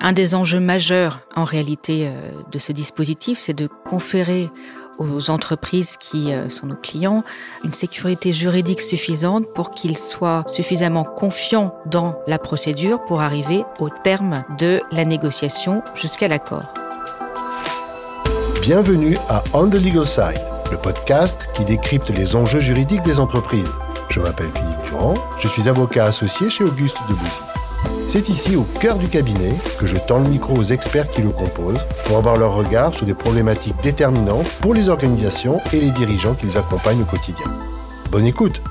Un des enjeux majeurs en réalité euh, de ce dispositif, c'est de conférer aux entreprises qui euh, sont nos clients une sécurité juridique suffisante pour qu'ils soient suffisamment confiants dans la procédure pour arriver au terme de la négociation jusqu'à l'accord. Bienvenue à On the Legal Side, le podcast qui décrypte les enjeux juridiques des entreprises. Je m'appelle Philippe Durand, je suis avocat associé chez Auguste Debussy. C'est ici, au cœur du cabinet, que je tends le micro aux experts qui le composent pour avoir leur regard sur des problématiques déterminantes pour les organisations et les dirigeants qui les accompagnent au quotidien. Bonne écoute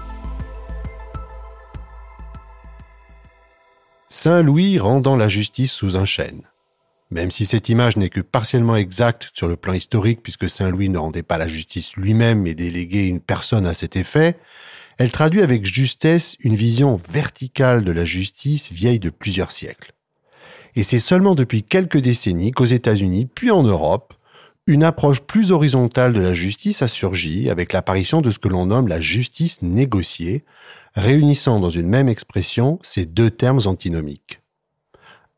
Saint-Louis rendant la justice sous un chêne. Même si cette image n'est que partiellement exacte sur le plan historique puisque Saint-Louis ne rendait pas la justice lui-même mais déléguait une personne à cet effet, elle traduit avec justesse une vision verticale de la justice vieille de plusieurs siècles. Et c'est seulement depuis quelques décennies qu'aux États-Unis, puis en Europe, une approche plus horizontale de la justice a surgi avec l'apparition de ce que l'on nomme la justice négociée, réunissant dans une même expression ces deux termes antinomiques.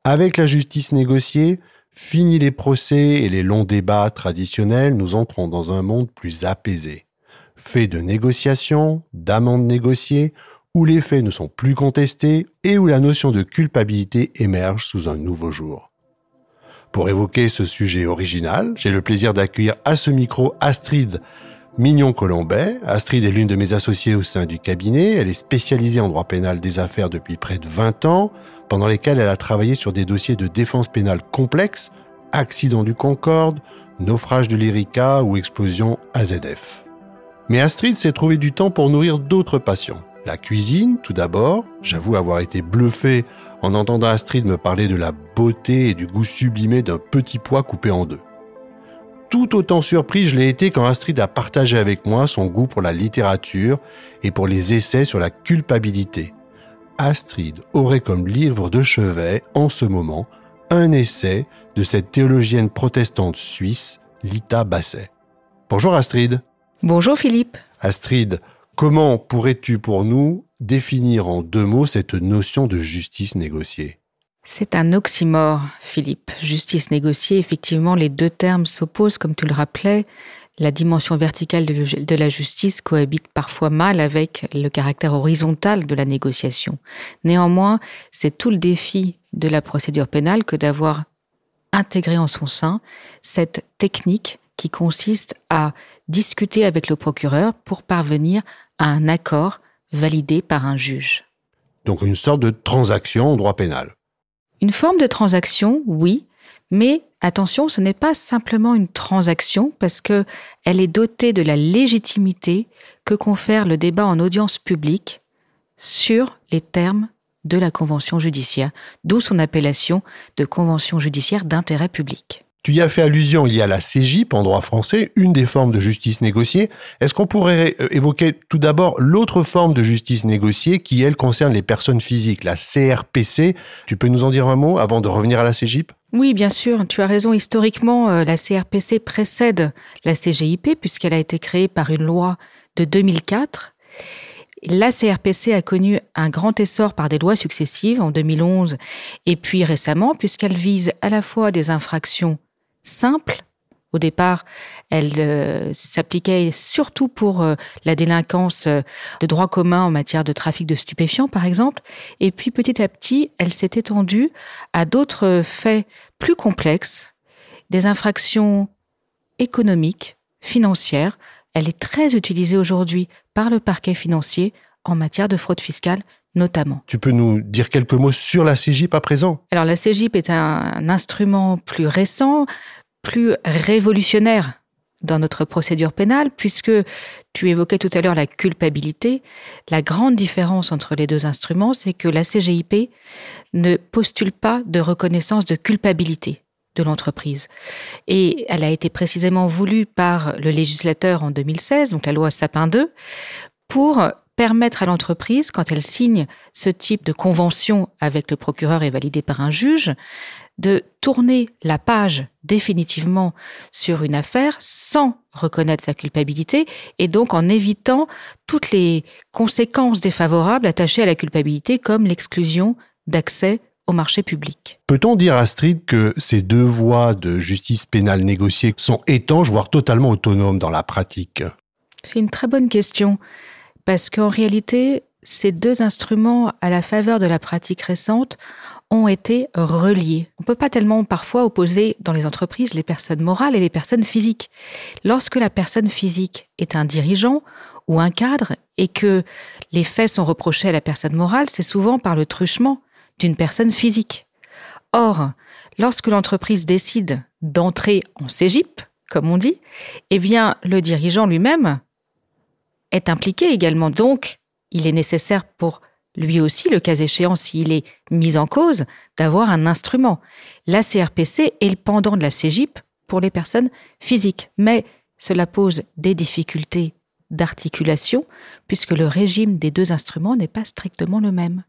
Avec la justice négociée, fini les procès et les longs débats traditionnels, nous entrons dans un monde plus apaisé fait de négociations, d'amendes négociées, où les faits ne sont plus contestés et où la notion de culpabilité émerge sous un nouveau jour. Pour évoquer ce sujet original, j'ai le plaisir d'accueillir à ce micro Astrid Mignon-Colombet. Astrid est l'une de mes associées au sein du cabinet. Elle est spécialisée en droit pénal des affaires depuis près de 20 ans, pendant lesquels elle a travaillé sur des dossiers de défense pénale complexes, accident du Concorde, naufrage de l'Erika ou explosion AZF. Mais Astrid s'est trouvé du temps pour nourrir d'autres passions. La cuisine, tout d'abord. J'avoue avoir été bluffé en entendant Astrid me parler de la beauté et du goût sublimé d'un petit pois coupé en deux. Tout autant surpris je l'ai été quand Astrid a partagé avec moi son goût pour la littérature et pour les essais sur la culpabilité. Astrid aurait comme livre de chevet, en ce moment, un essai de cette théologienne protestante suisse, Lita Basset. Bonjour Astrid. Bonjour Philippe. Astrid, comment pourrais-tu pour nous définir en deux mots cette notion de justice négociée? C'est un oxymore, Philippe. Justice négociée, effectivement, les deux termes s'opposent, comme tu le rappelais. La dimension verticale de la justice cohabite parfois mal avec le caractère horizontal de la négociation. Néanmoins, c'est tout le défi de la procédure pénale que d'avoir intégré en son sein cette technique qui consiste à discuter avec le procureur pour parvenir à un accord validé par un juge. Donc une sorte de transaction en droit pénal. Une forme de transaction, oui, mais attention, ce n'est pas simplement une transaction parce que elle est dotée de la légitimité que confère le débat en audience publique sur les termes de la convention judiciaire, d'où son appellation de convention judiciaire d'intérêt public. Tu y as fait allusion, il y a la CJIP en droit français, une des formes de justice négociée. Est-ce qu'on pourrait euh, évoquer tout d'abord l'autre forme de justice négociée qui, elle, concerne les personnes physiques, la CRPC Tu peux nous en dire un mot avant de revenir à la CJIP oui, bien sûr, tu as raison. Historiquement, euh, la CRPC précède la CGIP puisqu'elle a été créée par une loi de 2004. La CRPC a connu un grand essor par des lois successives en 2011 et puis récemment puisqu'elle vise à la fois des infractions simple. Au départ, elle euh, s'appliquait surtout pour euh, la délinquance euh, de droit commun en matière de trafic de stupéfiants, par exemple. Et puis petit à petit, elle s'est étendue à d'autres faits plus complexes, des infractions économiques, financières. Elle est très utilisée aujourd'hui par le parquet financier en matière de fraude fiscale notamment. Tu peux nous dire quelques mots sur la CGIP à présent? Alors la CGIP est un instrument plus récent, plus révolutionnaire dans notre procédure pénale, puisque tu évoquais tout à l'heure la culpabilité. La grande différence entre les deux instruments, c'est que la CGIP ne postule pas de reconnaissance de culpabilité de l'entreprise. Et elle a été précisément voulue par le législateur en 2016, donc la loi Sapin 2, pour permettre à l'entreprise, quand elle signe ce type de convention avec le procureur et validée par un juge, de tourner la page définitivement sur une affaire sans reconnaître sa culpabilité et donc en évitant toutes les conséquences défavorables attachées à la culpabilité comme l'exclusion d'accès au marché public. Peut-on dire, Astrid, que ces deux voies de justice pénale négociée sont étanches, voire totalement autonomes dans la pratique? C'est une très bonne question, parce qu'en réalité, ces deux instruments, à la faveur de la pratique récente, ont été reliés. On ne peut pas tellement parfois opposer dans les entreprises les personnes morales et les personnes physiques. Lorsque la personne physique est un dirigeant ou un cadre et que les faits sont reprochés à la personne morale, c'est souvent par le truchement d'une personne physique. Or, lorsque l'entreprise décide d'entrer en CEGIP, comme on dit, eh bien, le dirigeant lui-même est impliqué également. Donc, il est nécessaire pour lui aussi, le cas échéant, s'il est mis en cause, d'avoir un instrument. La CRPC est le pendant de la CEGIP pour les personnes physiques. Mais cela pose des difficultés d'articulation, puisque le régime des deux instruments n'est pas strictement le même.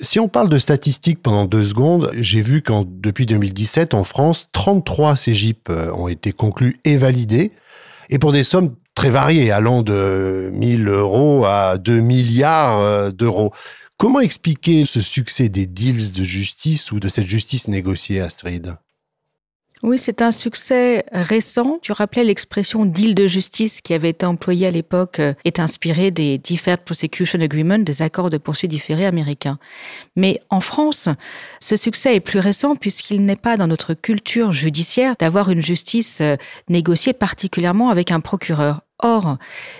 Si on parle de statistiques pendant deux secondes, j'ai vu qu'en depuis 2017, en France, 33 CGIP euh, ont été conclus et validés, et pour des sommes très variées, allant de 1000 euros à 2 milliards euh, d'euros. Comment expliquer ce succès des deals de justice ou de cette justice négociée, Astrid? Oui, c'est un succès récent. Tu rappelais l'expression deal de justice qui avait été employée à l'époque euh, est inspirée des Deferred Prosecution Agreement, des accords de poursuite différés américains. Mais en France, ce succès est plus récent puisqu'il n'est pas dans notre culture judiciaire d'avoir une justice euh, négociée particulièrement avec un procureur. Or,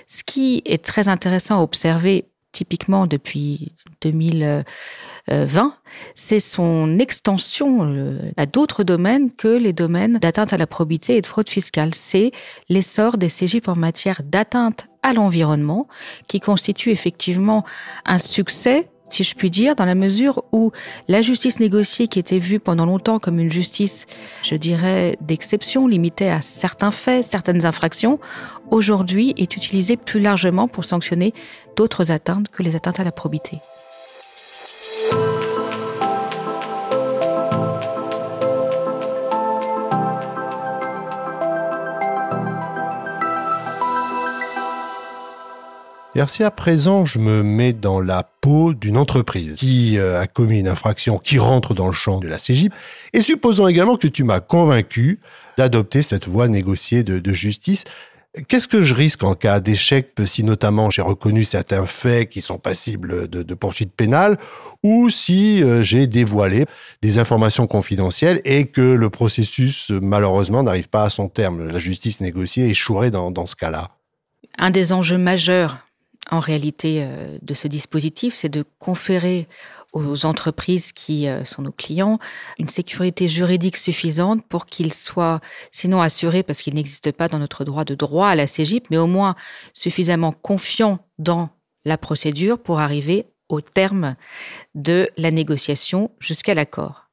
ce qui est très intéressant à observer typiquement depuis 2020, c'est son extension euh, à d'autres domaines que les domaines d'atteinte à la probité et de fraude fiscale. C'est l'essor des CGIF en matière d'atteinte à l'environnement qui constitue effectivement un succès si je puis dire, dans la mesure où la justice négociée, qui était vue pendant longtemps comme une justice, je dirais, d'exception, limitée à certains faits, certaines infractions, aujourd'hui est utilisée plus largement pour sanctionner d'autres atteintes que les atteintes à la probité. Et si à présent je me mets dans la peau d'une entreprise qui euh, a commis une infraction qui rentre dans le champ de la CGIP, et supposons également que tu m'as convaincu d'adopter cette voie négociée de, justice, Qu'est-ce que je risque en cas d'échec si notamment j'ai reconnu certains faits qui sont passibles de, poursuites pénales ou si euh, j'ai dévoilé des informations confidentielles et que le processus malheureusement n'arrive pas à son terme La justice négociée échouerait dans ce cas-là? Un des enjeux majeurs en réalité euh, de ce dispositif, c'est de conférer aux entreprises qui euh, sont nos clients une sécurité juridique suffisante pour qu'ils soient, sinon assurés parce qu'il n'existe pas dans notre droit de droit à la CGIP, mais au moins suffisamment confiants dans la procédure pour arriver au terme de la négociation jusqu'à l'accord.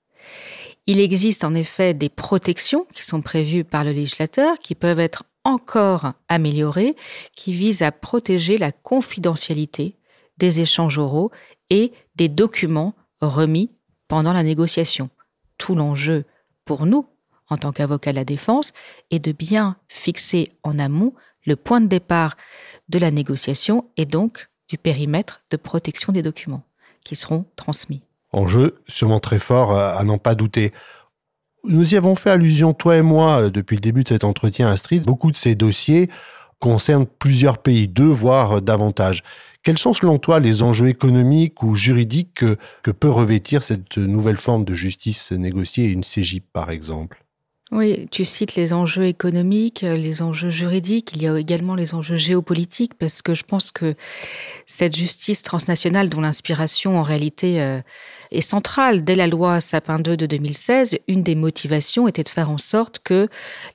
Il existe en effet des protections qui sont prévues par le législateur qui peuvent être encore améliorée qui vise à protéger la confidentialité des échanges oraux et des documents remis pendant la négociation. Tout l'enjeu pour nous, en tant qu'avocats de la défense, est de bien fixer en amont le point de départ de la négociation et donc du périmètre de protection des documents qui seront transmis. Enjeu sûrement très fort à n'en pas douter. Nous y avons fait allusion, toi et moi, euh, depuis le début de cet entretien, Astrid. Beaucoup de ces dossiers concernent plusieurs pays, deux voire euh, davantage. Quels sont selon toi les enjeux économiques ou juridiques que, peut revêtir cette nouvelle forme de justice négociée, une CGIP par exemple? Oui, tu cites les enjeux économiques, les enjeux juridiques, il y a également les enjeux géopolitiques, parce que je pense que cette justice transnationale dont l'inspiration en réalité euh, est centrale dès la loi Sapin 2 de 2016, une des motivations était de faire en sorte que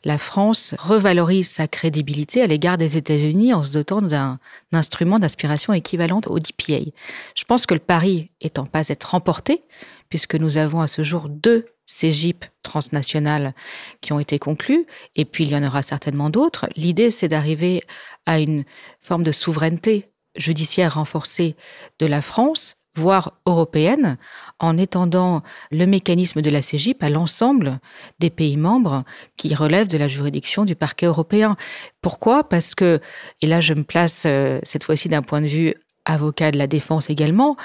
la France revalorise sa crédibilité à l'égard des États-Unis en se dotant d'un instrument d'aspiration équivalente au DPA. Je pense que le pari est en passe d'être remporté, puisque nous avons à ce jour deux ces JIP transnationales qui ont été conclues, et puis il y en aura certainement d'autres. L'idée, c'est d'arriver à une forme de souveraineté judiciaire renforcée de la France, voire européenne, en étendant le mécanisme de la CGIP à l'ensemble des pays membres qui relèvent de la juridiction du parquet européen. Pourquoi? Parce que, et là je me place euh, cette fois-ci d'un point de vue avocat de la défense également,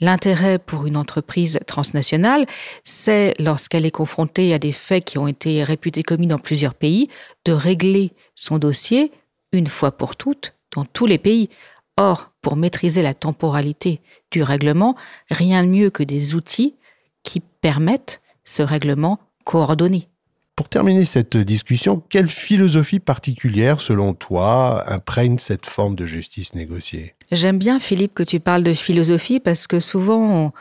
l'intérêt pour une entreprise transnationale, c'est lorsqu'elle est confrontée à des faits qui ont été réputés commis dans plusieurs pays, de régler son dossier une fois pour toutes dans tous les pays. Or, pour maîtriser la temporalité du règlement, rien de mieux que des outils qui permettent ce règlement coordonné. Pour terminer cette discussion, quelle philosophie particulière, selon toi, imprègne cette forme de justice négociée? J'aime bien, Philippe, que tu parles de philosophie parce que souvent,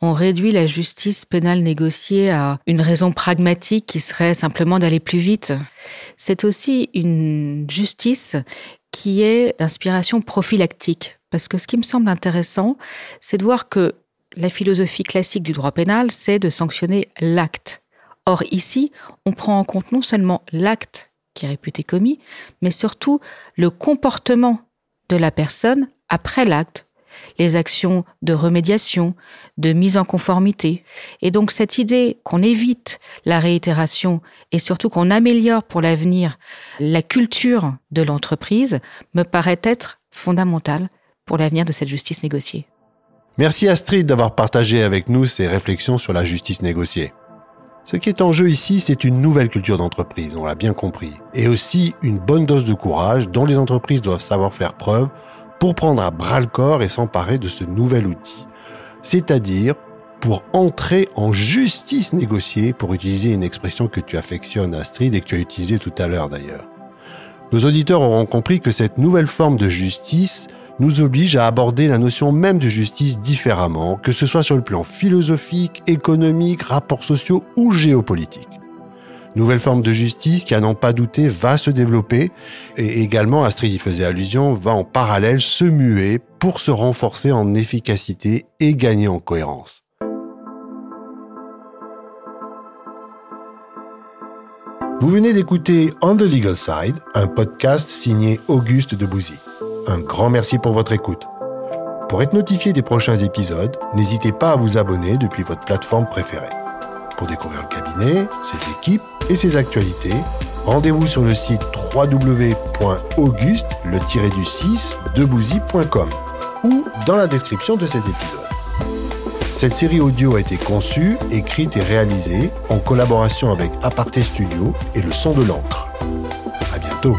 on, réduit la justice pénale négociée à une raison pragmatique qui serait simplement d'aller plus vite. C'est aussi une justice qui est d'inspiration prophylactique. Parce que ce qui me semble intéressant, c'est de voir que la philosophie classique du droit pénal, c'est de sanctionner l'acte Or ici, on prend en compte non seulement l'acte qui est réputé commis, mais surtout le comportement de la personne après l'acte, les actions de remédiation, de mise en conformité. Et donc cette idée qu'on évite la réitération et surtout qu'on améliore pour l'avenir la culture de l'entreprise me paraît être fondamentale pour l'avenir de cette justice négociée. Merci Astrid d'avoir partagé avec nous ces réflexions sur la justice négociée. Ce qui est en jeu ici, c'est une nouvelle culture d'entreprise, on l'a bien compris, et aussi une bonne dose de courage dont les entreprises doivent savoir faire preuve pour prendre à bras le corps et s'emparer de ce nouvel outil. C'est-à-dire pour entrer en justice négociée, pour utiliser une expression que tu affectionnes Astrid et que tu as utilisée tout à l'heure d'ailleurs. Nos auditeurs auront compris que cette nouvelle forme de justice nous oblige à aborder la notion même de justice différemment, que ce soit sur le plan philosophique, économique, rapports sociaux ou géopolitique. Nouvelle forme de justice qui, à n'en pas douter, va se développer et également, Astrid y faisait allusion, va en parallèle se muer pour se renforcer en efficacité et gagner en cohérence. Vous venez d'écouter On the Legal Side, un podcast signé Auguste Debouzy. Un grand merci pour votre écoute. Pour être notifié des prochains épisodes, n'hésitez pas à vous abonner depuis votre plateforme préférée. Pour découvrir le cabinet, ses équipes et ses actualités, rendez-vous sur le site www.auguste le du 6 debouzy.com ou dans la description de cet épisode. Cette série audio a été conçue, écrite et réalisée en collaboration avec Aparté Studio et le son de l'encre. À bientôt.